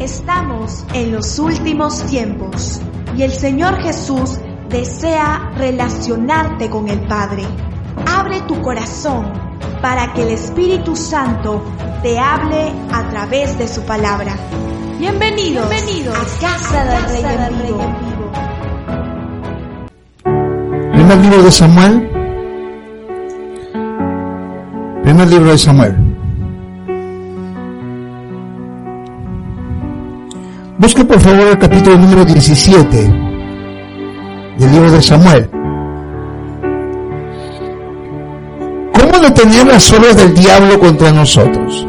Estamos en los últimos tiempos y el Señor Jesús desea relacionarte con el Padre. Abre tu corazón para que el Espíritu Santo te hable a través de su palabra. Bienvenidos, Bienvenidos a Casa del Rey en Vivo. Primer libro de Samuel. Primer libro de Samuel. Busque por favor el capítulo número 17 del libro de Samuel. ¿Cómo detener las obras del diablo contra nosotros?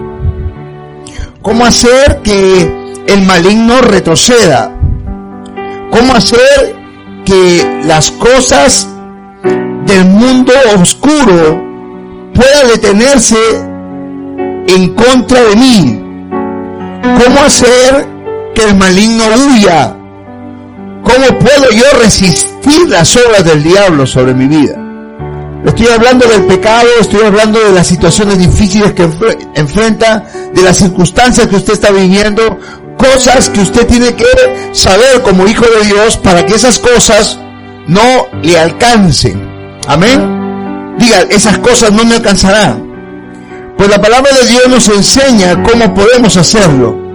¿Cómo hacer que el maligno retroceda? ¿Cómo hacer que las cosas del mundo oscuro puedan detenerse en contra de mí? ¿Cómo hacer el maligno huya? ¿Cómo puedo yo resistir las obras del diablo sobre mi vida? Estoy hablando del pecado, estoy hablando de las situaciones difíciles que enfrenta, de las circunstancias que usted está viviendo, cosas que usted tiene que saber como hijo de Dios para que esas cosas no le alcancen. Amén. Diga, esas cosas no me alcanzarán. Pues la palabra de Dios nos enseña cómo podemos hacerlo.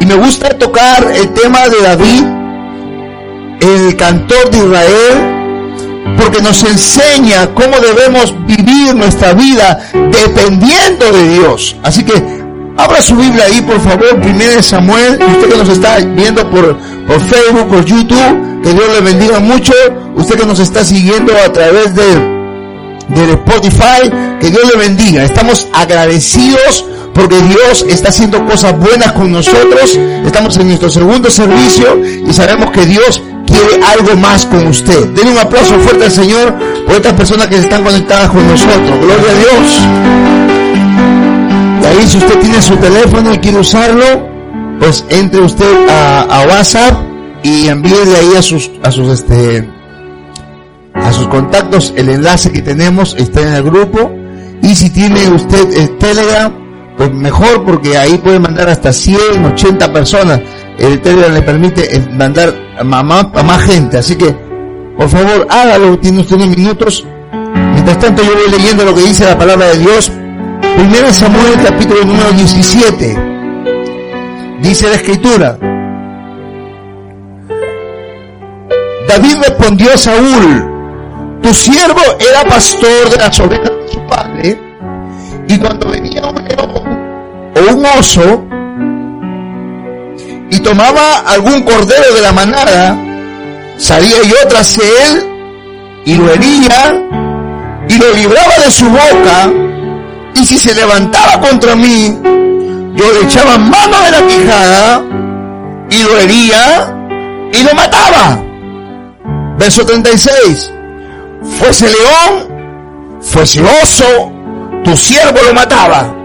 Y me gusta tocar el tema de David, el cantor de Israel, porque nos enseña cómo debemos vivir nuestra vida dependiendo de Dios. Así que abra su Biblia ahí, por favor, primero Samuel, usted que nos está viendo por, por Facebook, por YouTube, que Dios le bendiga mucho, usted que nos está siguiendo a través de del Spotify, que Dios le bendiga. Estamos agradecidos porque Dios está haciendo cosas buenas con nosotros. Estamos en nuestro segundo servicio y sabemos que Dios quiere algo más con usted. Denle un aplauso fuerte al Señor por estas personas que están conectadas con nosotros. Gloria a Dios. Y ahí si usted tiene su teléfono y quiere usarlo, pues entre usted a, WhatsApp y envíele ahí a sus, a sus este, a sus contactos el enlace que tenemos está en el grupo y si tiene usted el Telegram pues mejor porque ahí puede mandar hasta 100, 80 personas. El Telegram le permite eh, mandar a más, a más gente. Así que por favor hágalo tiene usted unos minutos. Mientras tanto yo voy leyendo lo que dice la palabra de Dios. Primero Samuel capítulo número 17 dice la escritura. David respondió a Saúl tu siervo era pastor de las ovejas de su padre, y cuando venía un león o un oso y tomaba algún cordero de la manada, salía yo tras él y lo hería y lo libraba de su boca, y si se levantaba contra mí, yo le echaba mano de la quijada y lo hería y lo mataba. Verso 36 fuese león, fuese oso, tu siervo lo mataba.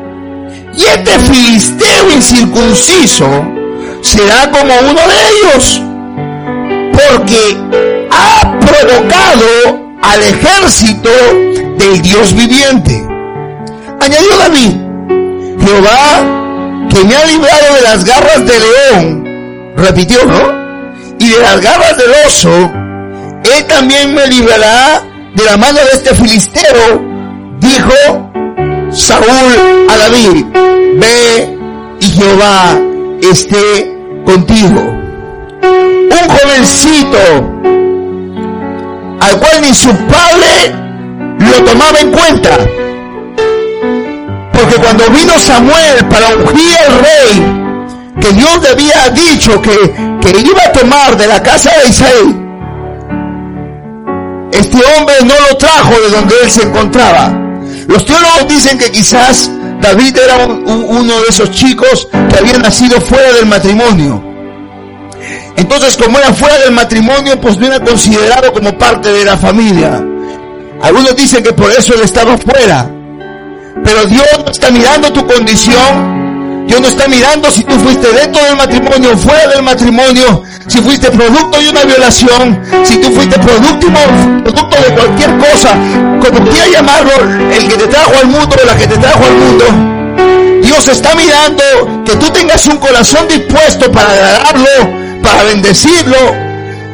Y este filisteo incircunciso será como uno de ellos, porque ha provocado al ejército del Dios viviente. Añadió David, Jehová, que me ha librado de las garras del león, repitió, ¿no? Y de las garras del oso, él también me librará de la mano de este filisteo, dijo Saúl a David, ve y Jehová esté contigo. Un jovencito al cual ni su padre lo tomaba en cuenta. Porque cuando vino Samuel para ungir al rey, que Dios le había dicho que, que iba a tomar de la casa de Israel, este hombre no lo trajo de donde él se encontraba. Los teólogos dicen que quizás David era uno de esos chicos que habían nacido fuera del matrimonio. Entonces, como era fuera del matrimonio, pues no era considerado como parte de la familia. Algunos dicen que por eso él estaba fuera. Pero Dios está mirando tu condición, Dios no está mirando si tú fuiste dentro del matrimonio fuera del matrimonio, si fuiste producto de una violación, si tú fuiste producto, producto de cualquier cosa, como quiera llamarlo, el que te trajo al mundo o la que te trajo al mundo. Dios está mirando que tú tengas un corazón dispuesto para agradarlo, para bendecirlo.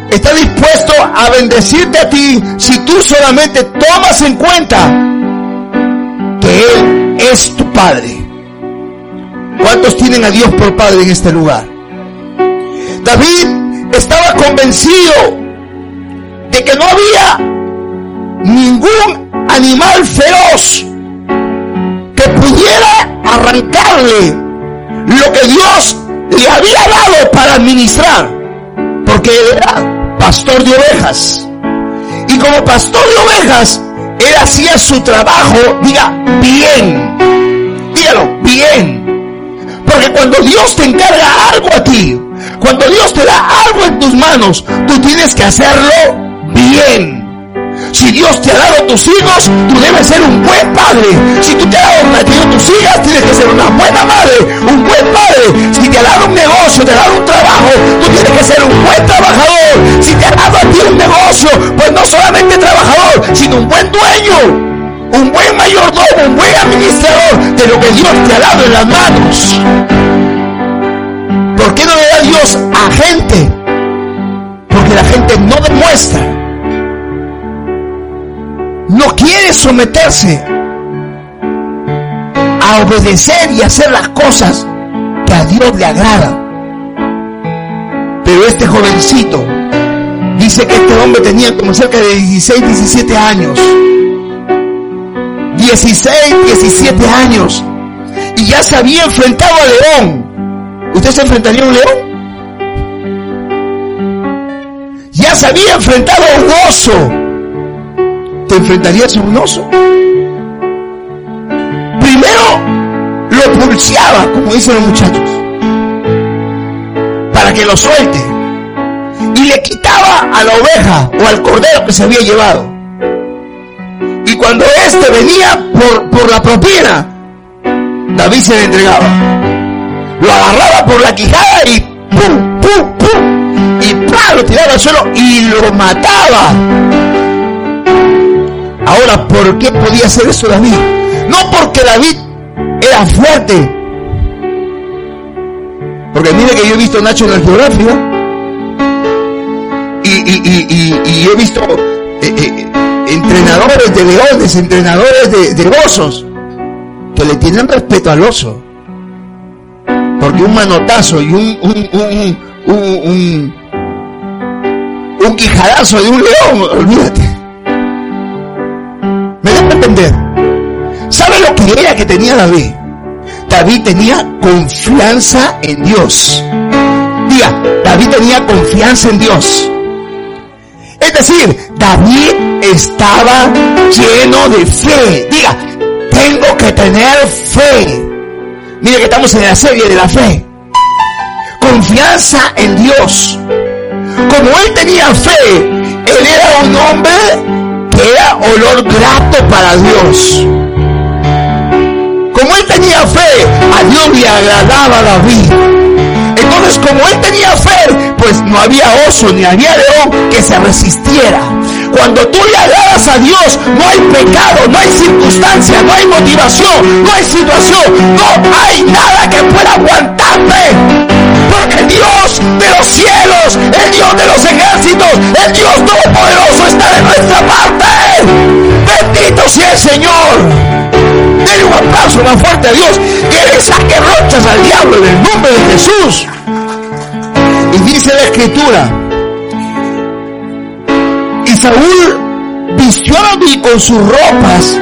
Está dispuesto a bendecirte a ti si tú solamente tomas en cuenta que Él es tu Padre. ¿Cuántos tienen a Dios por Padre en este lugar? David estaba convencido de que no había ningún animal feroz que pudiera arrancarle lo que Dios le había dado para administrar, porque era pastor de ovejas. Y como pastor de ovejas, él hacía su trabajo, diga, bien. Dígalo, bien. Porque cuando Dios te encarga algo a ti, cuando Dios te da algo en tus manos, tú tienes que hacerlo bien. Si Dios te ha dado tus hijos, tú debes ser un buen padre. Si tú te has dado tus hijas, tienes que ser una buena madre, un buen padre. Si te ha dado un negocio, te ha dado un trabajo, tú tienes que ser un buen trabajador. Si te ha dado a ti un negocio, pues no solamente trabajador, sino un buen dueño un buen mayordomo, un buen administrador de lo que Dios te ha dado en las manos. ¿Por qué no le da Dios a gente? Porque la gente no demuestra, no quiere someterse a obedecer y hacer las cosas que a Dios le agrada. Pero este jovencito dice que este hombre tenía como cerca de 16, 17 años. 16, 17 años. Y ya se había enfrentado a león. ¿Usted se enfrentaría a un león? Ya se había enfrentado a un oso. ¿Te enfrentarías a un oso? Primero lo pulseaba, como dicen los muchachos, para que lo suelte. Y le quitaba a la oveja o al cordero que se había llevado. Y cuando éste venía por, por la propina, David se le entregaba lo agarraba por la quijada y pum, pum, pum, y ¡pum! lo tiraba al suelo y lo mataba. Ahora, ¿por qué podía hacer eso David? No porque David era fuerte. Porque mire que yo he visto Nacho en la geografía y, y, y, he visto eh, eh, entrenadores de leones, entrenadores de, osos, que le tienen respeto al oso. Porque un manotazo y un, un, un, un, un, quijadazo de un león, olvídate. Me da a entender. ¿Sabe lo que era que tenía David? David tenía confianza en Dios. Diga, David tenía confianza en Dios. Es decir, David estaba lleno de fe. Diga, tengo que tener fe. Mire que estamos en la serie de la fe. Confianza en Dios. Como él tenía fe, él era un hombre que era olor grato para Dios. Como él tenía fe, a Dios le agradaba a David. Entonces, como él tenía fe, pues no había oso ni había león que se resistiera. Cuando tú le agradas a Dios, no hay pecado, no hay circunstancia, no hay motivación, no hay situación, no hay nada que pueda aguantarte. Porque Dios de los cielos, el Dios de los ejércitos, el Dios todopoderoso está de nuestra parte. Bendito sea el Señor. Denle un aplauso más fuerte a Dios que le saque rochas al diablo en el nombre de Jesús. Y dice la escritura, Saúl vistió a David con sus ropas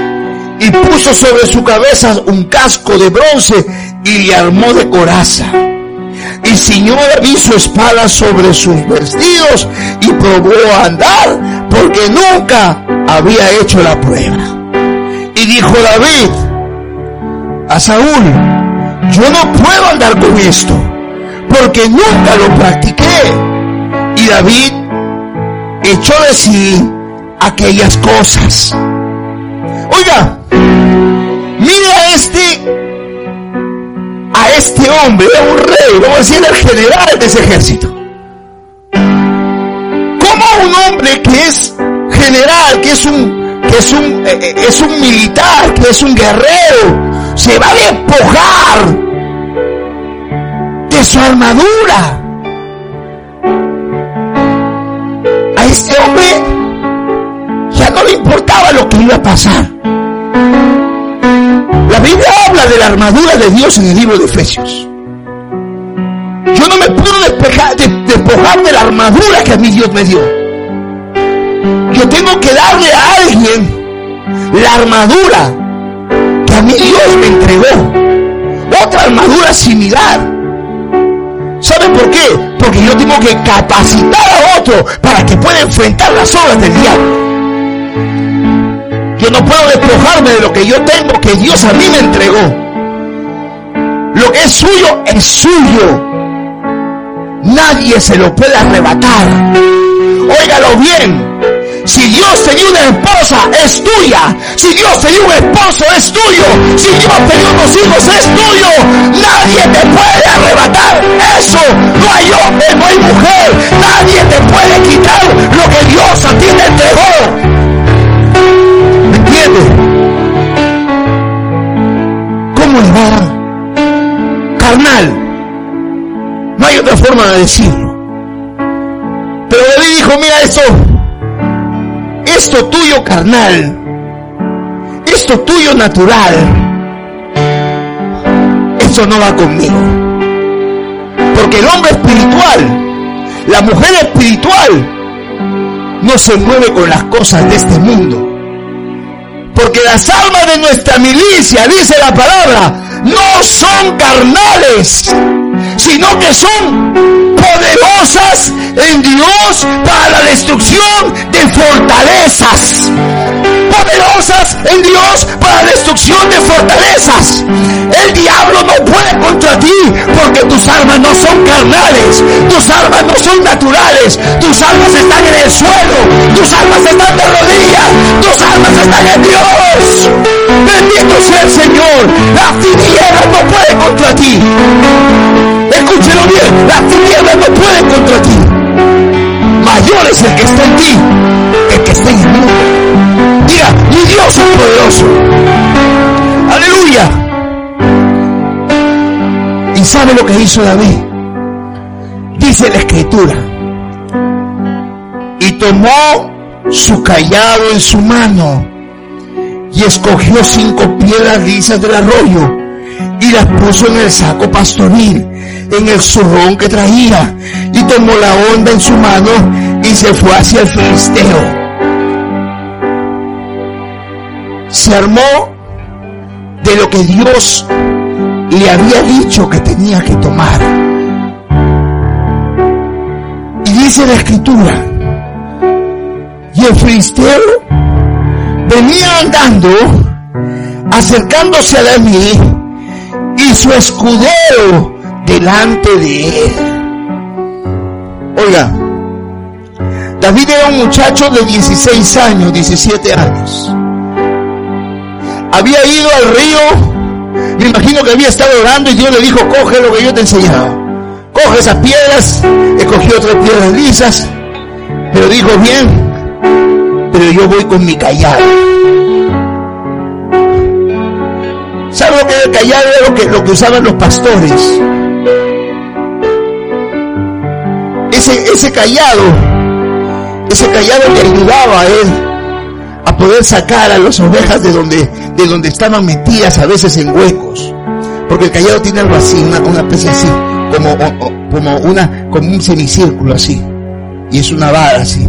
y puso sobre su cabeza un casco de bronce y le armó de coraza. Y ciñó David su espada sobre sus vestidos y probó a andar porque nunca había hecho la prueba. Y dijo David a Saúl, yo no puedo andar con esto porque nunca lo practiqué. Y David echó de sí aquellas cosas. Oiga, mire a este, a este hombre, un rey, vamos a decir el general de ese ejército. Como un hombre que es general, que es un, que es un, eh, eh, es un militar, que es un guerrero, se va a despojar de su armadura. Ya no le importaba lo que iba a pasar. La Biblia habla de la armadura de Dios en el libro de Efesios. Yo no me puedo despejar, despojar de la armadura que a mí Dios me dio. Yo tengo que darle a alguien la armadura que a mí Dios me entregó. Otra armadura similar. ¿Sabe por qué? Porque yo tengo que capacitar a otro para que pueda enfrentar las obras del diablo. Yo no puedo despojarme de lo que yo tengo, que Dios a mí me entregó. Lo que es suyo es suyo. Nadie se lo puede arrebatar. Óigalo bien. Si Dios te dio una esposa, es tuya. Si Dios te dio un esposo, es tuyo. Si Dios te dio unos hijos, es tuyo. Nadie te puede arrebatar eso. No hay hombre, no hay mujer. Nadie te puede quitar lo que Dios a ti te entregó. ¿Cómo le va? Carnal. No hay otra forma de decirlo. Pero David dijo, mira esto, esto tuyo carnal, esto tuyo natural, eso no va conmigo. Porque el hombre espiritual, la mujer espiritual, no se mueve con las cosas de este mundo. Porque las almas de nuestra milicia, dice la palabra, no son carnales, sino que son poderosas en Dios para la destrucción de fortalezas. Poderosas en Dios para la destrucción de fortalezas. El diablo no puede contra ti porque tus armas no son carnales, tus armas no son naturales, tus armas están en el suelo, tus armas están de rodillas, tus armas están en Dios. Bendito sea el Señor. La tiniebla no puede contra ti. Escúchelo bien. La tiniebla no puede contra ti. Mayor es el que está en ti el que está en el mundo. Diga, mi Dios es poderoso. Aleluya. ¿Y sabe lo que hizo David? Dice la escritura. Y tomó su callado en su mano y escogió cinco piedras lisas del arroyo y las puso en el saco pastoril, en el zurrón que traía, y tomó la onda en su mano y se fue hacia el filisteo. Se armó de lo que Dios le había dicho que tenía que tomar. Y dice la escritura, y el filisteo venía andando, acercándose a David y su escudero delante de él. Oiga, David era un muchacho de 16 años, 17 años. Había ido al río, me imagino que había estado orando y Dios le dijo, coge lo que yo te he enseñado. Coge esas piedras, escogió otras piedras lisas, pero dijo, bien, pero yo voy con mi callado. ¿Sabe lo que el callado? Era lo que, lo que usaban los pastores. Ese, ese callado, ese callado le ayudaba a él a poder sacar a las ovejas de donde, de donde estaban metidas a veces en huecos. Porque el callado tiene algo así, una, una especie así, como, como una, como un semicírculo así. Y es una vara así.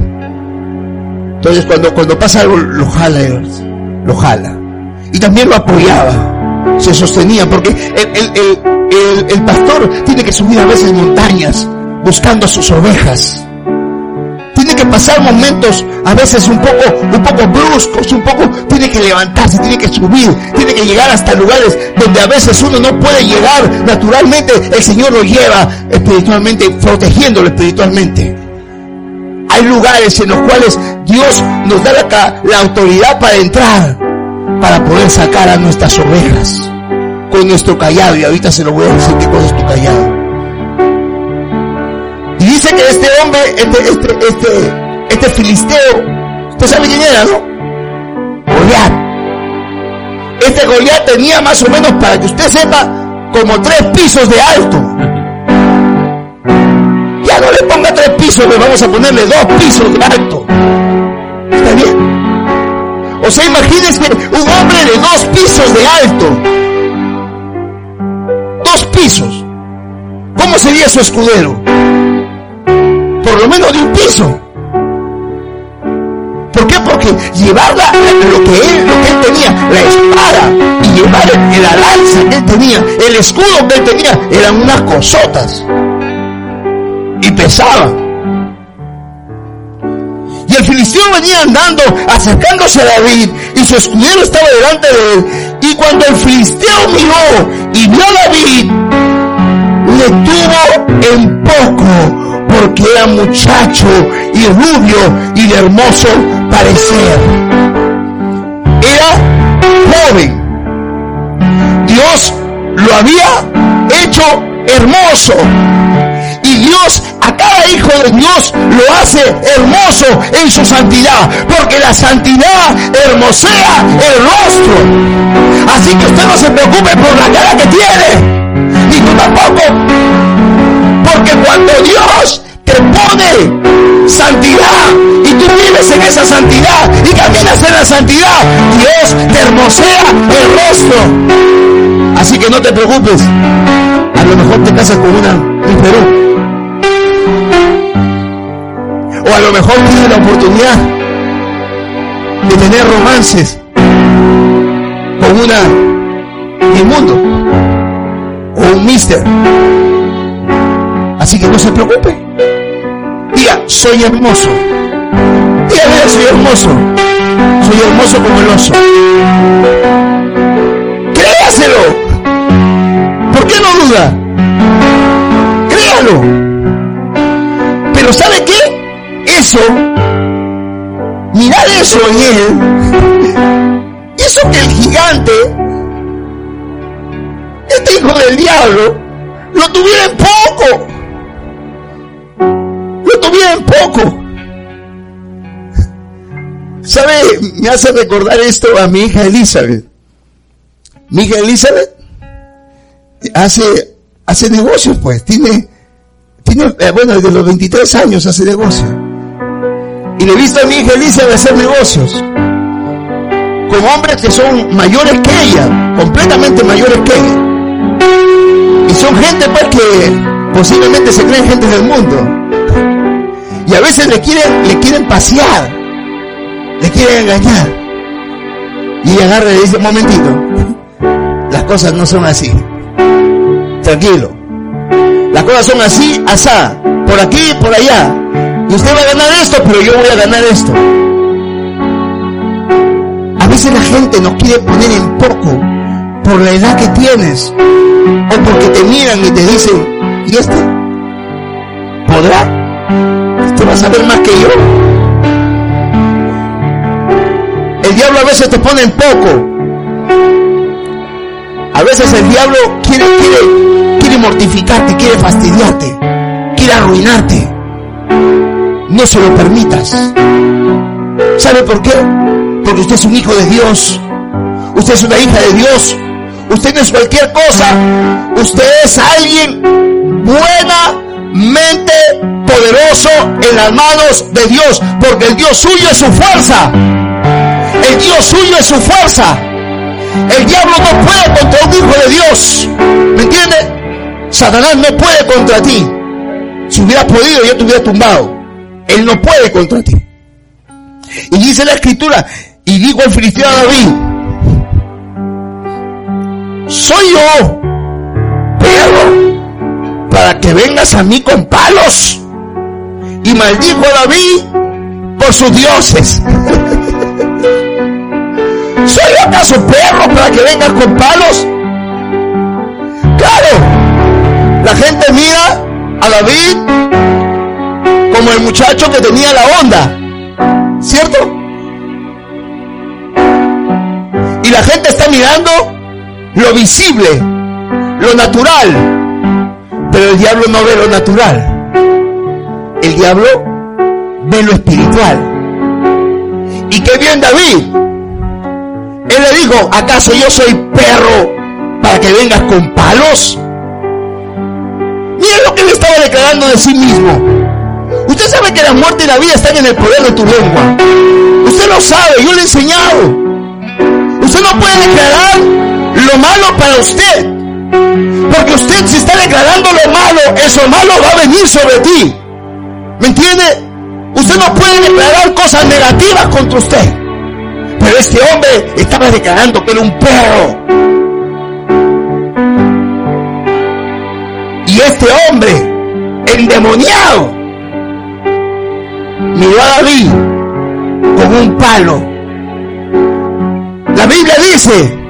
Entonces cuando, cuando pasa algo lo jala, lo jala. Y también lo apoyaba, se sostenía, porque el, el, pastor tiene que subir a veces montañas buscando a sus ovejas. Que pasar momentos a veces un poco, un poco bruscos, un poco, tiene que levantarse, tiene que subir, tiene que llegar hasta lugares donde a veces uno no puede llegar naturalmente, el Señor lo lleva espiritualmente, protegiéndolo espiritualmente. Hay lugares en los cuales Dios nos da la, autoridad para entrar, para poder sacar a nuestras ovejas con nuestro callado. Y ahorita se lo voy a decir qué cosa es tu callado. Y dice que este hombre, este, este, este, este filisteo, usted sabe quién era, ¿no? Goliat. Este Goliat tenía más o menos, para que usted sepa, como tres pisos de alto. Ya no le ponga tres pisos, le vamos a ponerle dos pisos de alto. ¿Está bien? O sea, imagínense un hombre de dos pisos de alto. Dos pisos. ¿Cómo sería su escudero? Por lo menos de un piso. ¿Por qué? Porque llevar lo que él, lo que él tenía, la espada, y llevar el, la lanza que él tenía, el escudo que él tenía, eran unas cosotas. Y pesaba. Y el filisteo venía andando, acercándose a David, y su escudero estaba delante de él. Y cuando el filisteo miró y vio a David, le tuvo en poco, porque era muchacho y rubio y de hermoso parecer. Era joven. Dios lo había hecho hermoso. Y Dios a cada hijo de Dios lo hace hermoso en su santidad. Porque la santidad hermosea el rostro. Así que usted no se preocupe por la cara que tiene. Ni tú tampoco. Porque cuando Dios santidad y tú vives en esa santidad y caminas en la santidad, Dios te hermosea el rostro. Así que no te preocupes. A lo mejor te casas con una en Perú. O a lo mejor tienes la oportunidad de tener romances con una inmundo o un mister. Así que no se preocupe. Soy hermoso. Diga, soy hermoso. Soy hermoso como el oso. Créaselo. ¿Por qué no duda? Créalo. Pero ¿sabe qué? Eso, mirad eso en él. Eso que el gigante, este hijo del diablo, lo tuviera en poco bien poco. ¿Sabe? Me hace recordar esto a mi hija Elizabeth. Mi hija Elizabeth hace, hace negocios, pues. Tiene, tiene, eh, bueno, desde los 23 años hace negocios. Y le he visto a mi hija Elizabeth hacer negocios con hombres que son mayores que ella, completamente mayores que ella. Y son gente, pues, que posiblemente se creen gente del mundo. Y a veces le quieren, le quieren pasear, le quieren engañar. Y agarra y le dice, momentito, las cosas no son así. Tranquilo. Las cosas son así, asá, por aquí por allá. Y usted va a ganar esto, pero yo voy a ganar esto. A veces la gente nos quiere poner en poco por la edad que tienes o porque te miran y te dicen, ¿y este? ¿Podrá? Ver más que yo. El diablo a veces te pone en poco. A veces el diablo quiere, quiere, quiere mortificarte, quiere fastidiarte, quiere arruinarte. No se lo permitas. ¿Sabe por qué? Porque usted es un hijo de Dios. Usted es una hija de Dios. Usted no es cualquier cosa. Usted es alguien buenamente poderoso en las manos de Dios, porque el Dios suyo es su fuerza. El Dios suyo es su fuerza. El diablo no puede contra un hijo de Dios. ¿Me entiende? Satanás no puede contra ti. Si hubiera podido, yo te hubiera tumbado. Él no puede contra ti. Y dice la escritura, y dijo el filisteo a David, soy yo, para que vengas a mí con palos y maldijo a David por sus dioses. ¿Soy acaso perro para que vengas con palos? Claro, la gente mira a David como el muchacho que tenía la onda, ¿cierto? Y la gente está mirando lo visible, lo natural, pero el diablo no ve lo natural el diablo ve lo espiritual. ¿Y qué bien David? Él le dijo, ¿acaso yo soy perro para que vengas con palos? Mira lo que él estaba declarando de sí mismo. Usted sabe que la muerte y la vida están en el poder de tu lengua. Usted lo sabe, yo le he enseñado. Usted no puede declarar lo malo para usted. Porque usted si está declarando lo malo, eso malo va a venir sobre ti. ¿Me entiende? Usted no puede declarar cosas negativas contra usted. Pero este hombre estaba declarando que era un perro. Y este hombre, endemoniado, miró a David con un palo. La Biblia dice,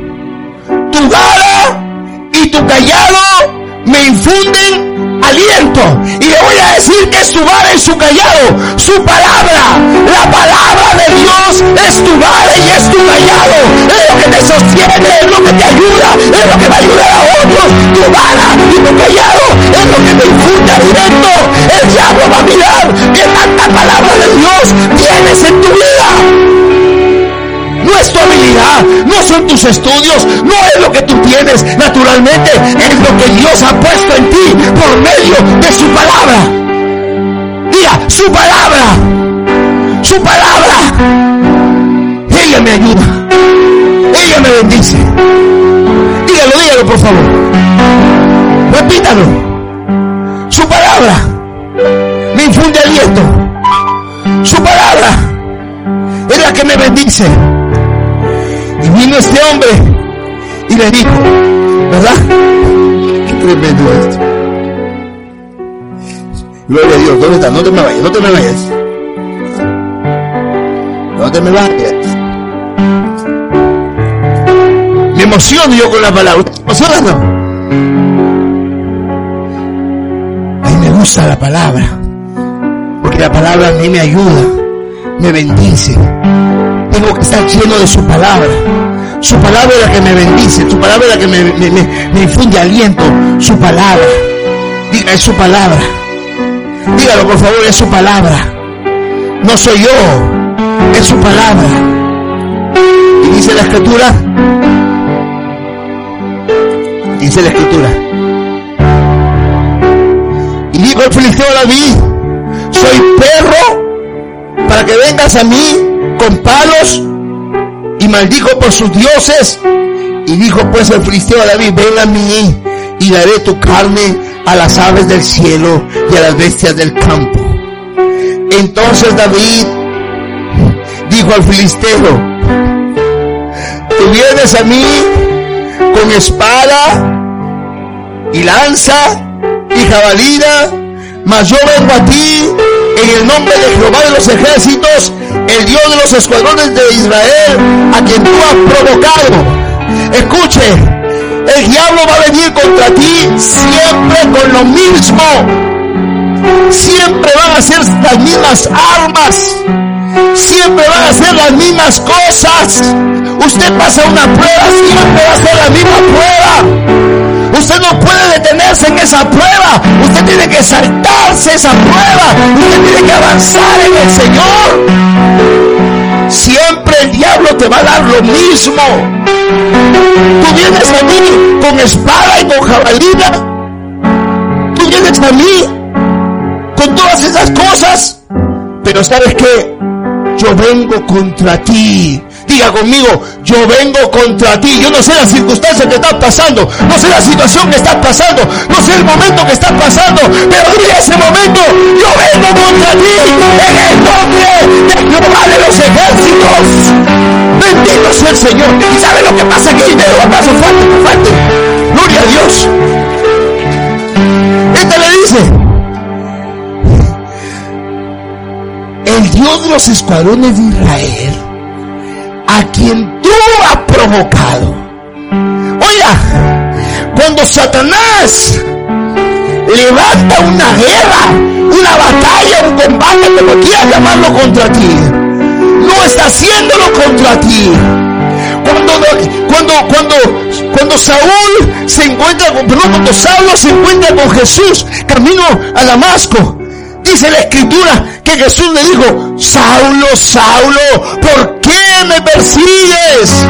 callado me infunden aliento. Y le voy a decir que es tu vara y su callado, su palabra. La palabra de Dios es tu vara y es tu callado. Es lo que te sostiene, es lo que te ayuda, es lo que va a ayudar a otros. Tu vara y tu callado es lo que te infunde aliento. El diablo va a mirar que tanta palabra de Dios tienes en tu vida no es tu habilidad, no son tus estudios, no es lo que tú tienes naturalmente, es lo que Dios ha puesto en ti por medio de su palabra. Diga, su palabra, su palabra. Ella me ayuda, ella me bendice. Dígalo, dígalo por favor. Repítalo. Su palabra me infunde aliento. Su palabra es la que me bendice. Vino este hombre y le dijo, ¿verdad? Qué tremendo esto. Gloria a Dios, ¿dónde está? No te me vayas, no te me vayas. No te me vayas. Me emociono yo con la palabra. ¿Te emocionas no? Me gusta la palabra. Porque la palabra a mí me ayuda, me bendice tengo que estar lleno de su palabra. Su palabra es la que me bendice, su palabra es la que me, infunde aliento, su palabra. Diga, es su palabra. Dígalo por favor, es su palabra. No soy yo, es su palabra. Y dice la escritura, dice la escritura. Y dijo el filisteo a David, soy perro para que vengas a mí con palos y maldijo por sus dioses. Y dijo pues el filisteo a David, ven a mí y daré tu carne a las aves del cielo y a las bestias del campo. Entonces David dijo al filisteo, tú vienes a mí con espada y lanza y jabalina, mas yo vengo a ti en el nombre de Jehová de los ejércitos, el Dios de los escuadrones de Israel, a quien tú has provocado. Escuche, el diablo va a venir contra ti siempre con lo mismo. Siempre van a ser las mismas armas. Siempre van a ser las mismas cosas. Usted pasa una prueba, siempre va a ser la misma prueba. Usted no puede detenerse en esa prueba. Usted tiene que saltarse esa prueba. Usted tiene que avanzar en el Señor. Siempre el diablo te va a dar lo mismo. Tú vienes a mí con espada y con jabalina. Tú vienes a mí con todas esas cosas. Pero sabes que yo vengo contra ti Diga conmigo, yo vengo contra ti. Yo no sé la circunstancia que estás pasando, no sé la situación que estás pasando, no sé el momento que estás pasando, pero en ese momento, yo vengo contra ti en el nombre de Jehová de los ejércitos. Bendito sea el Señor. ¿Y sabe lo que pasa aquí? De los paso fuerte, fuerte. Gloria a Dios. Este le dice, el Dios de los escuadrones de Israel a quien tú has provocado. Oiga, cuando Satanás levanta una guerra, una batalla, un combate, como quieras llamarlo contra ti, no está haciéndolo contra ti. Cuando, cuando, cuando, cuando Saúl se encuentra con, cuando Saulo se encuentra con Jesús camino a Damasco, dice la escritura que Jesús le dijo, Saulo, Saulo, ¿por qué me persigues?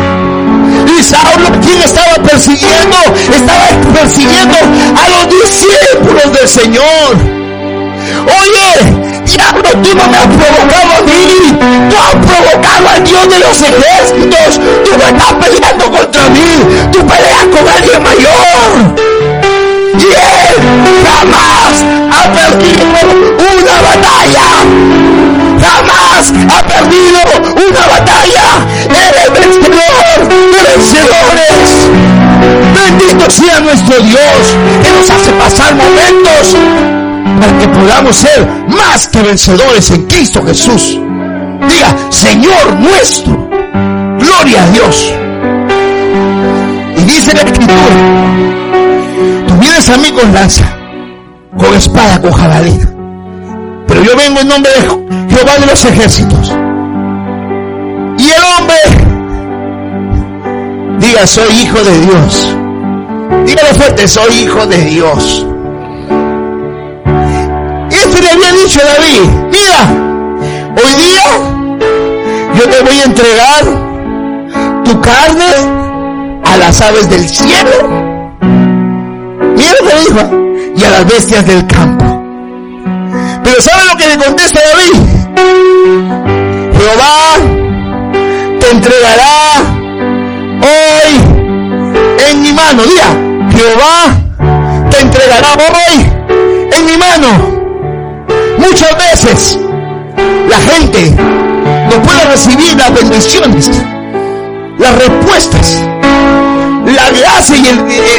Y Saulo, ¿quién estaba persiguiendo? Estaba persiguiendo a los discípulos del Señor. Oye, diablo, tú no me has provocado a mí. Tú has provocado al Dios de los ejércitos. Tú no estás peleando contra mí. Tú peleas con alguien mayor. Y él jamás ha perdido Ha perdido una batalla. Eres vencedor de vencedores. Bendito sea nuestro Dios que nos hace pasar momentos para que podamos ser más que vencedores en Cristo Jesús. Diga, Señor nuestro, gloria a Dios. Y dice la escritura, tú vienes a mí con lanza, con espada, con jabalina. Pero yo vengo en nombre de Jehová de los ejércitos. Y el hombre, diga, soy hijo de Dios. Dígalo fuerte, soy hijo de Dios. Este le había dicho a David, mira, hoy día yo te voy a entregar tu carne a las aves del cielo. Mira lo que y a las bestias del campo. Pero ¿sabe lo que le contesta David? Jehová te entregará hoy en mi mano. Diga, Jehová te entregará hoy en mi mano. Muchas veces la gente no puede recibir las bendiciones, las respuestas, la gracia y el,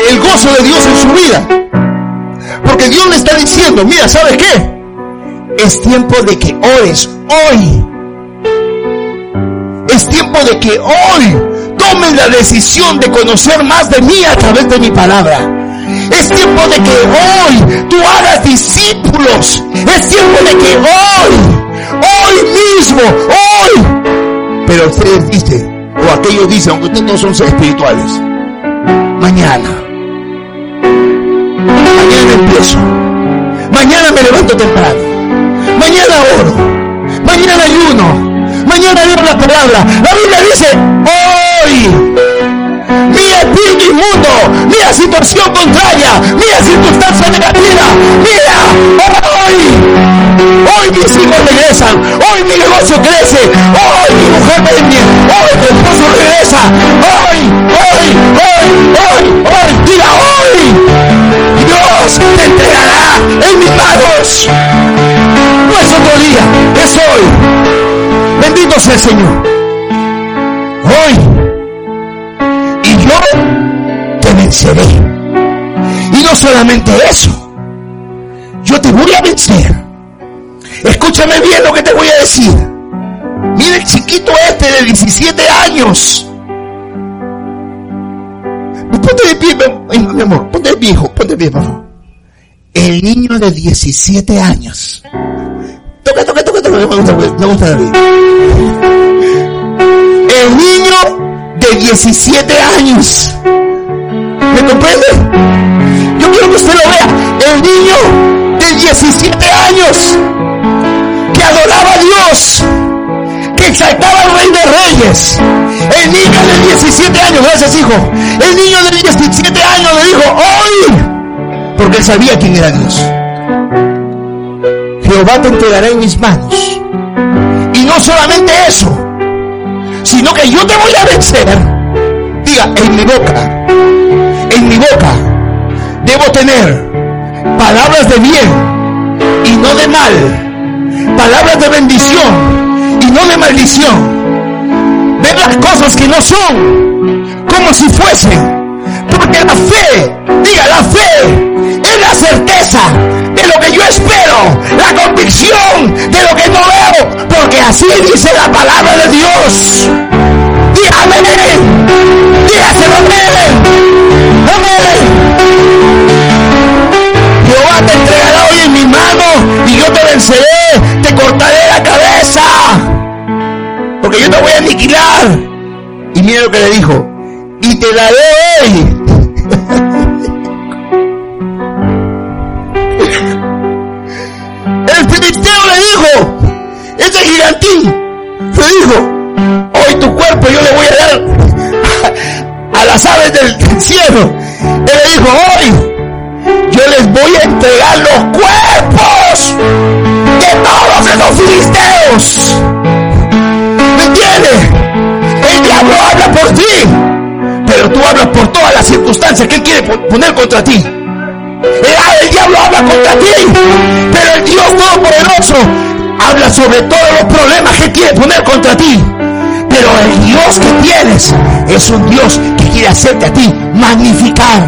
el gozo de Dios en su vida. Porque Dios le está diciendo, mira, ¿sabes qué? Es tiempo de que ores hoy. Es tiempo de que hoy tomes la decisión de conocer más de mí a través de mi palabra. Es tiempo de que hoy tú hagas discípulos. Es tiempo de que hoy, hoy mismo, hoy. Pero ustedes dicen, o aquellos dicen, aunque ustedes no son espirituales, mañana. Mañana empiezo. Mañana me levanto temprano. Mañana oro. Mañana ayuno. Mañana leo la palabra. La Biblia dice, hoy mi espíritu inmundo, mi situación contraria, mi circunstancia negativa, mira, hoy, hoy mis hijos regresan, hoy mi negocio crece, hoy mi mujer me hoy mi esposo regresa, hoy, hoy, hoy, hoy, hoy, diga hoy, Te entregará en mis manos. No es otro día, es hoy. Bendito sea el Señor. Hoy yo te venceré. Y no solamente eso, yo te voy a vencer. Escúchame bien lo que te voy a decir. Mira el chiquito este de 17 años. Ponte de mi amor, ponte de pie, hijo, ponte. El niño de 17 años. Toca, toca, toca, toca, me gusta, me gusta David. El niño de 17 años. ¿Me comprende? Yo quiero que usted lo vea. El niño de 17 años que adoraba a Dios, que exaltaba al Rey de Reyes. El niño de 17 años, gracias hijo. El niño de 17 años le dijo, hoy, porque él sabía quién era Dios. Jehová te entregará en mis manos. Y no solamente eso, sino que yo te voy a vencer. Diga, en mi boca, en mi boca, debo tener palabras de bien y no de mal, palabras de bendición y no de maldición. Ver las cosas que no son como si fuesen. Porque la fe, diga la fe, es la certeza de lo que yo espero, la convicción de lo que no veo, porque así dice la palabra de Dios. Dígame, dígaselo amén, amén. Contra ti. El, diablo habla contra ti, pero el Dios Todopoderoso habla sobre todos los problemas que quiere poner contra ti. Pero el Dios que tienes es un Dios que quiere hacerte a ti magnificar.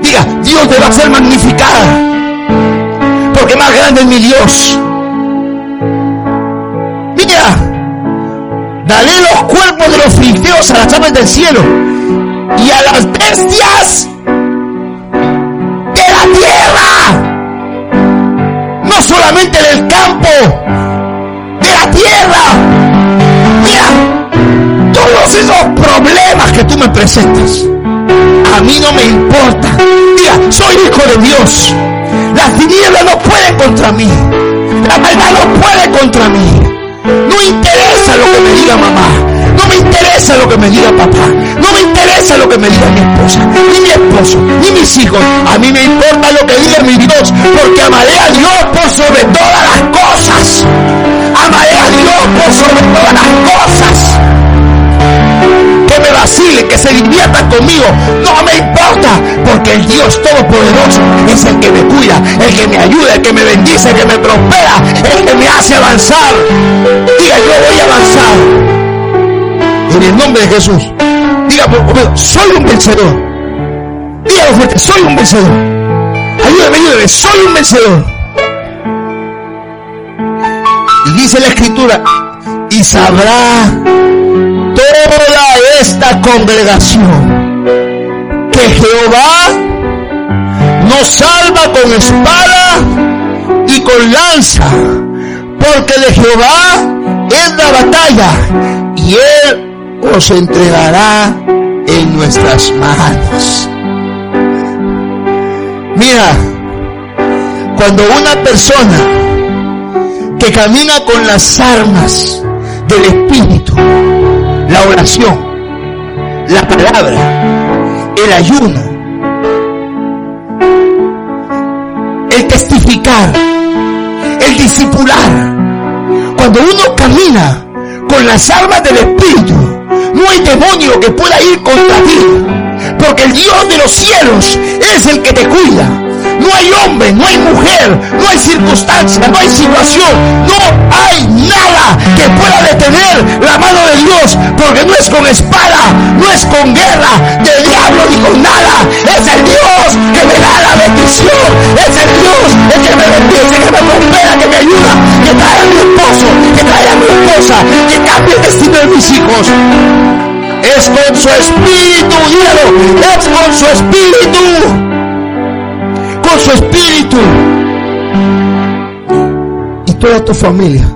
Diga, Dios te va a hacer magnificar. Porque más grande es mi Dios. Mira, dale los cuerpos de los filisteos a las aves del cielo y a las bestias de la tierra. No solamente del campo, de la tierra todos esos problemas que tú me presentas, a mí no me importa. Diga, soy hijo de Dios. Las tinieblas no pueden contra mí. La maldad no puede contra mí. No interesa lo que me diga mamá. Interesa lo que me diga papá. No me interesa lo que me diga mi esposa, ni mi esposo, ni mis hijos. A mí me importa lo que diga mi Dios, porque amaré a Dios por sobre todas las cosas. Amaré a Dios por sobre todas las cosas que me vacilen, que se diviertan conmigo. No me importa, porque el Dios Todopoderoso es el que me cuida, el que me ayuda, el que me bendice, el que me prospera, el que me hace avanzar. Diga, yo voy a avanzar. En el nombre de Jesús. Diga, soy un vencedor. Dígalo fuerte, soy un vencedor. Ayúdame, ayúdame, soy un vencedor. Y dice la escritura, y sabrá toda esta congregación que Jehová nos salva con espada y con lanza, porque de Jehová es la batalla y él os entregará en nuestras manos. Mira, cuando una persona que camina con las armas del Espíritu, la oración, la palabra, el ayuno, el testificar, el discipular. Cuando uno camina con las armas del Espíritu, no hay demonio que pueda ir contra ti, porque el Dios de los cielos es el que te cuida. No hay hombre, no hay mujer, no hay circunstancia, no hay situación, no hay nada que pueda detener la mano de Dios, porque no es con espada, no es con guerra del diablo ni con nada. Es el Dios que me da la bendición, es el Dios el que me bendice, que me prospera, que me ayuda, que trae a mi esposo, que trae a mi esposa, que cambie el destino de mis hijos. Es con su espíritu, dígalo, es con su espíritu su espíritu. Y toda tu familia,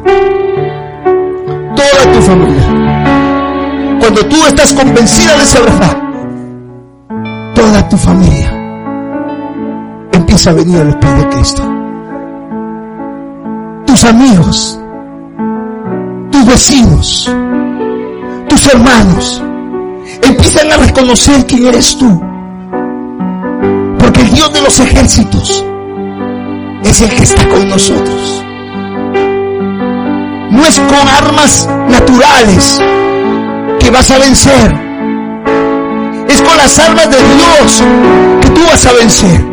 toda tu familia, cuando tú estás convencida de esa verdad, toda tu familia empieza a venir a los pies de Cristo. Tus amigos, tus vecinos, tus hermanos, empiezan a reconocer quién eres tú porque el Dios de los ejércitos es el que está con nosotros. No es con armas naturales que vas a vencer. Es con las armas de Dios que tú vas a vencer.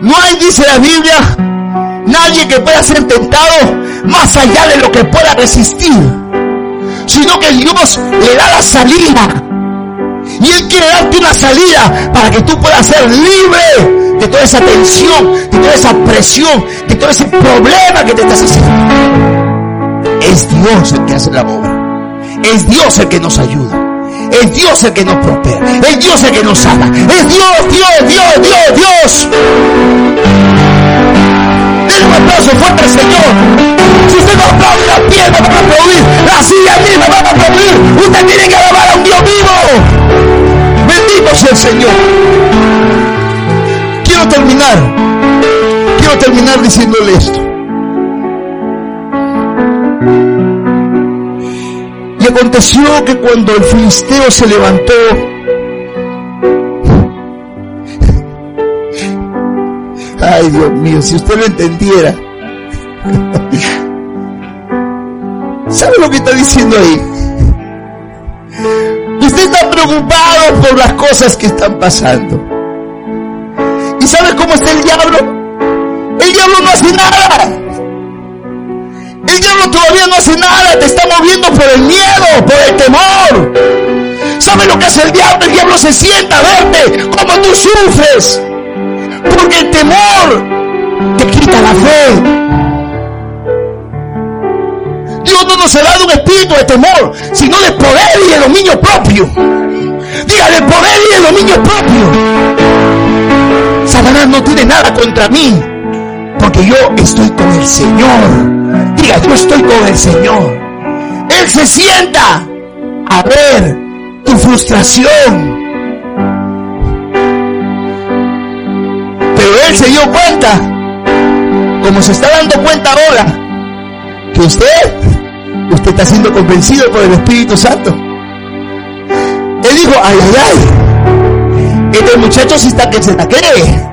No hay, dice la Biblia, nadie que pueda ser tentado más allá de lo que pueda resistir, sino que Dios le da la salida y Él quiere darte una salida para que tú puedas ser libre de toda esa tensión, de toda esa presión, de todo ese problema que te estás haciendo. Es Dios el que hace la obra. Es Dios el que nos ayuda. Es Dios el que nos prospera. Es Dios el que nos sana. Es Dios, Dios, Dios, Dios, Dios. Un aplauso fuerte al Señor. Si usted no aplaude, la piedra va a aplaudir. La silla misma va a aplaudir. Usted tiene que alabar a un Dios vivo. Bendito sea el Señor. Quiero terminar. Quiero terminar diciéndole esto. Y aconteció que cuando el filisteo se levantó, ay Dios mío, si usted lo entendiera, ¿sabe lo que está diciendo ahí? Usted está preocupado por las cosas que están pasando. ¿Y sabe cómo está el diablo? El diablo no hace nada. El diablo todavía no hace nada, te está moviendo por el miedo, por el temor. ¿Sabe lo que hace el diablo? El diablo se sienta a verte como tú sufres. Porque el temor te quita la fe. Dios no nos ha dado un espíritu de temor, sino de poder y de dominio propio. Diga, de poder y de dominio propio. Satanás no tiene nada contra mí, porque yo estoy con el Señor. Diga, yo estoy con el Señor. Él se sienta a ver tu frustración. Él se dio cuenta, como se está dando cuenta ahora, que usted, usted está siendo convencido por el Espíritu Santo. Él dijo, ay, ay, este muchacho sí está que se la cree.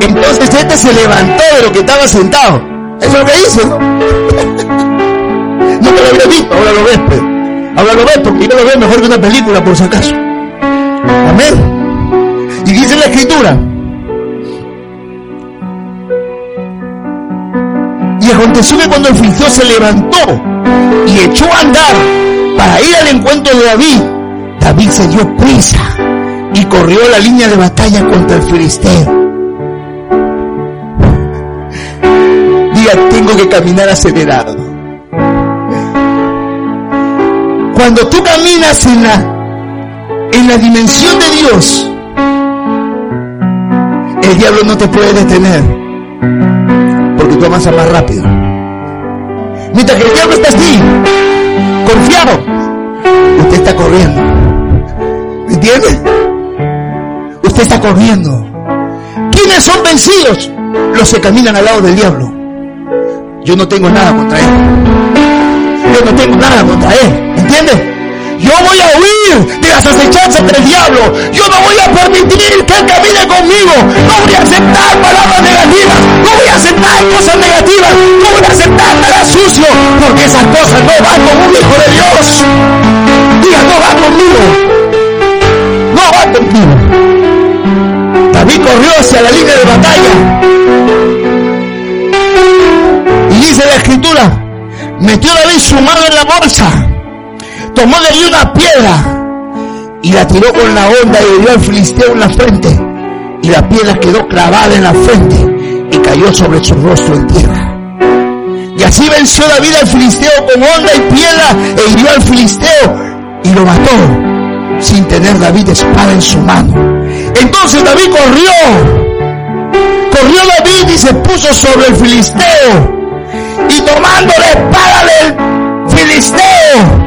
Entonces este se levantó de lo que estaba sentado. Eso es lo que hizo, ¿no? Me lo había visto, ahora lo ves, pues. Ahora lo ves porque yo lo veo mejor que una película, por si acaso. Amén. Y dice la escritura. Aconteció que cuando el filisteo se levantó y echó a andar para ir al encuentro de David, David se dio prisa y corrió la línea de batalla contra el filisteo. tengo que caminar acelerado. Cuando tú caminas en la, en la dimensión de Dios, el diablo no te puede detener, porque tú avanzas más rápido. Mientras que el diablo está así, confiado, usted está corriendo. ¿Me entiende? Usted está corriendo. ¿Quiénes son vencidos? Los que caminan al lado del diablo. Yo no tengo nada contra él. Yo no tengo nada contra él. ¿Entiendes? Yo voy a huir de las acechanzas del diablo. Yo no voy a permitir que él camine conmigo. No voy a aceptar palabras negativas. No voy a aceptar cosas negativas. No voy a aceptar nada sucio. Porque esas cosas no van con un hijo de Dios. Diga, no van conmigo. No van conmigo. David corrió hacia la línea de batalla dice la escritura, metió David su mano en la bolsa, tomó de ahí una piedra y la tiró con la onda y dio al filisteo en la frente. Y la piedra quedó clavada en la frente y cayó sobre su rostro en tierra. Y así venció David al filisteo con onda y piedra e hirió al filisteo y lo mató sin tener David espada en su mano. Entonces David corrió. Corrió David y se puso sobre el filisteo y tomando la espada del filisteo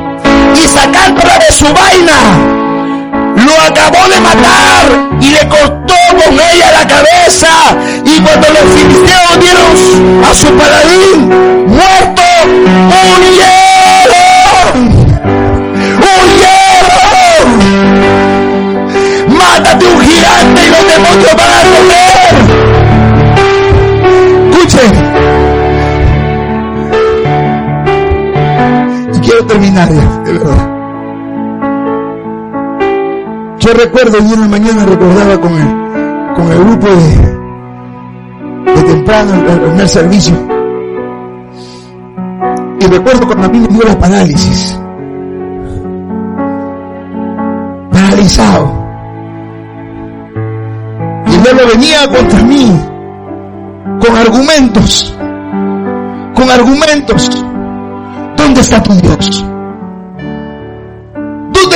sacándola de su vaina, lo acabó de matar y le cortó con ella la cabeza. Y cuando los filisteos dieron a su paladín muerto, huyeron. ¡Huyeron! Mátate un gigante y los demonios van a. de verdad. Yo recuerdo, y en la mañana recordaba con el, con el grupo de, de temprano, el primer servicio. Y recuerdo cuando a mí me dio la parálisis. Paralizado. Y el diablo venía contra mí con argumentos. Con argumentos ¿Dónde está tu Dios?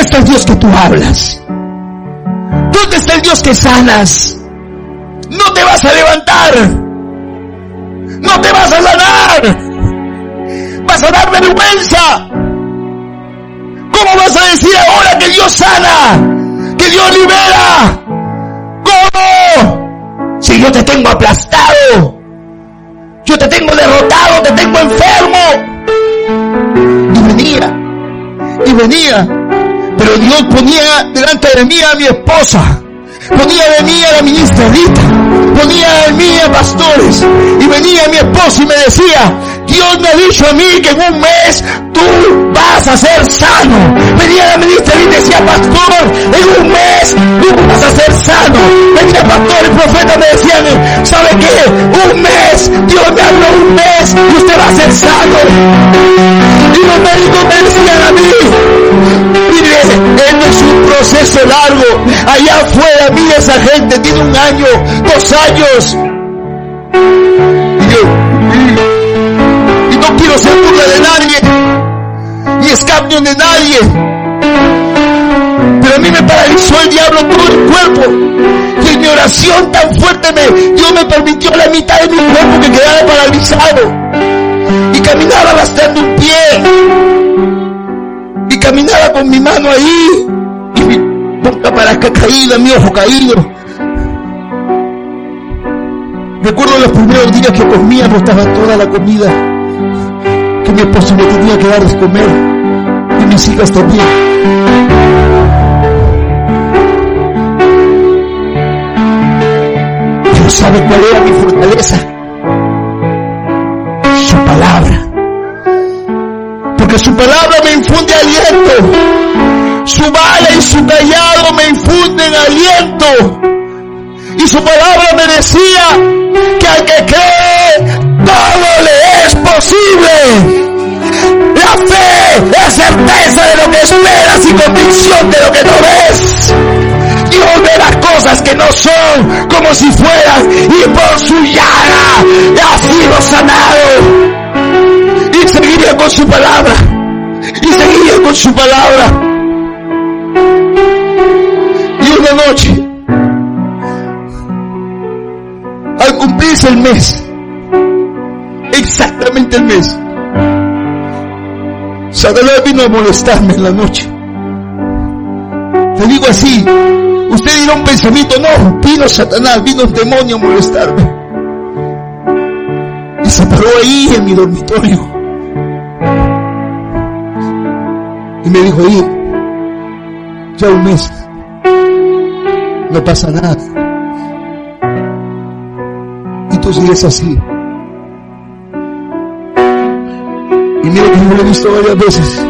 ¿Dónde está el Dios que tú hablas? ¿Dónde está el Dios que sanas? No te vas a levantar. No te vas a sanar. Vas a dar vergüenza. ¿Cómo vas a decir ahora que Dios sana? Que Dios libera. ¿Cómo? Si yo te tengo aplastado. Yo te tengo derrotado, te tengo enfermo. venía. Pero Dios ponía delante de mí a mi esposa. Ponía de mí a la ministra Rita. Ponía de mí a pastores. Y venía mi esposa y me decía, Dios me ha dicho a mí que en un mes tú vas a ser sano. Venía la ministra y decía, pastor, en un mes tú vas a ser sano. Venía pastor y profeta me decían, ¿sabe qué? Un mes, Dios me habló un mes y usted va a ser sano. Y los médicos me decían a mí, mire, él es un proceso largo. Allá afuera, mire esa gente, tiene un año, dos años. Y yo, no quiero ser burla de nadie, ni escapio de nadie. Pero a mí me paralizó el diablo todo el cuerpo. Y en mi oración tan fuerte me, Dios me permitió la mitad de mi cuerpo que quedara paralizado. Y caminaba bastante un pie. Caminaba con mi mano ahí. Y mi boca para acá caída, mi ojo caído. Recuerdo los primeros días que comíamos, estaba toda la comida mi esposo me tenía que dar de comer y mis hijas también. Dios sabe cuál era mi fortaleza. Su palabra. Porque su palabra me infunde aliento. Su bala y su callado me infunden aliento. Y su palabra me decía que al que cree todo le es posible. La fe es certeza de lo que esperas y convicción de lo que no ves. Dios ve las cosas que no son como si fueran y por su llaga ha sido sanado. Y seguiría con su palabra. Y seguiría con su palabra. Y una noche, al cumplirse el mes, exactamente el mes, Satanás vino a molestarme en la noche. Te digo así, usted dirá un pensamiento, no, vino Satanás, vino un demonio a molestarme. Y se paró ahí en mi dormitorio. Y me dijo, ahí, ya un mes, no pasa nada. Y tú sigues así. Y mira que yo lo he visto varias veces.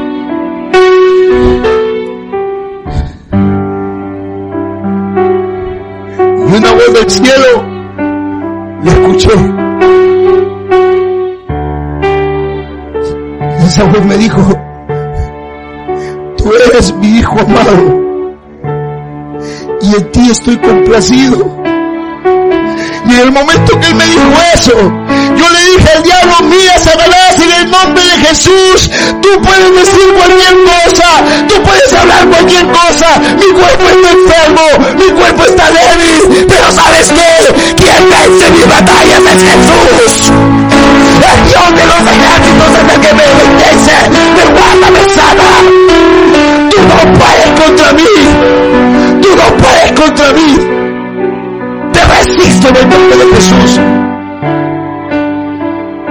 Y una voz del cielo le escuché. Y esa voz me dijo, tú eres mi hijo amado y en ti estoy complacido. Y en el momento que él me dijo eso, yo le dije al diablo, mira Satanás, en el nombre de Jesús, tú puedes decir cualquier cosa, tú puedes hablar cualquier cosa, mi cuerpo está enfermo, mi cuerpo está débil, pero ¿sabes qué? Quien vence mis batallas es Jesús. El Dios de los ejércitos es el que me bendice, me guarda, me sana. Tú no puedes contra mí, tú no puedes contra mí resisto en el nombre de Jesús.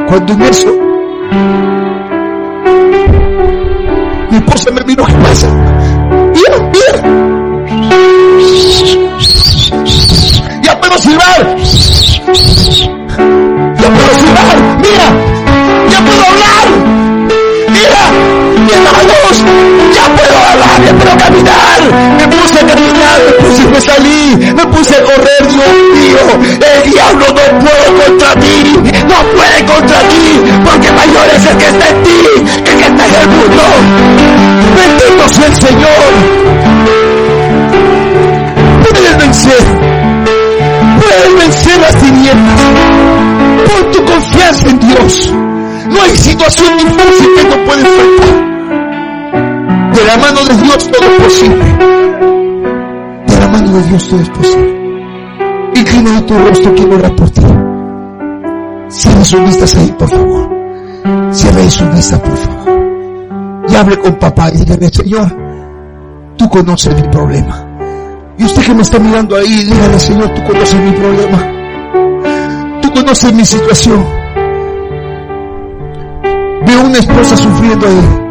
Cuando en eso, mi esposa me miró, ¿qué pasa? Mira, mira. Ya puedo silbar. Me puse a caminar, me puse, me salí, me puse a correr, Dios mío. El diablo no puede contra ti, no puede contra ti, porque mayor es el que está en ti que el que está en el mundo. Bendito sea el Señor. Puedes vencer, puedes vencer las tinieblas. Pon tu confianza en Dios. No hay situación difícil que no puedes. De la mano de Dios todo es posible de Dios todo es posible. Inclina tu rostro, quiero orar por ti. Cierra sus vistas ahí, por favor. Cierra sus vistas, por favor. Y hable con papá y dígale, Señor, tú conoces mi problema. Y usted que me está mirando ahí, dígale, Señor, tú conoces mi problema. Tú conoces mi situación. Veo una esposa sufriendo ahí.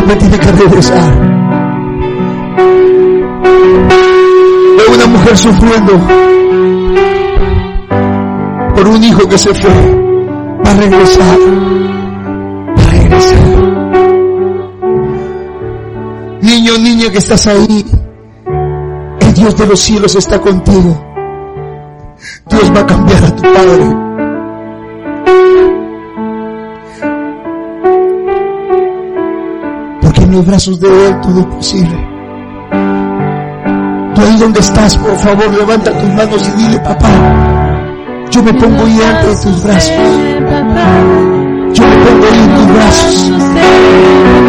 Este hombre tiene que regresar. Veo una mujer sufriendo por un hijo que se fue. Va a regresar. Va a regresar. Niño, niña que estás ahí. El Dios de los cielos está contigo. Dios va a cambiar a tu padre. Los brazos de Él todo es posible. Tú ahí donde estás, por favor, levanta tus manos y dile, papá, yo me pongo ahí ante tus brazos. Yo me pongo ahí en tus brazos.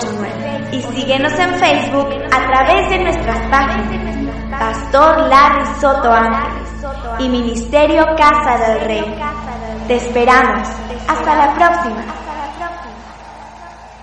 689 y síguenos en Facebook a través de nuestras páginas Pastor Larry Soto Ángeles y Ministerio Casa del Rey. Te esperamos. Hasta la próxima.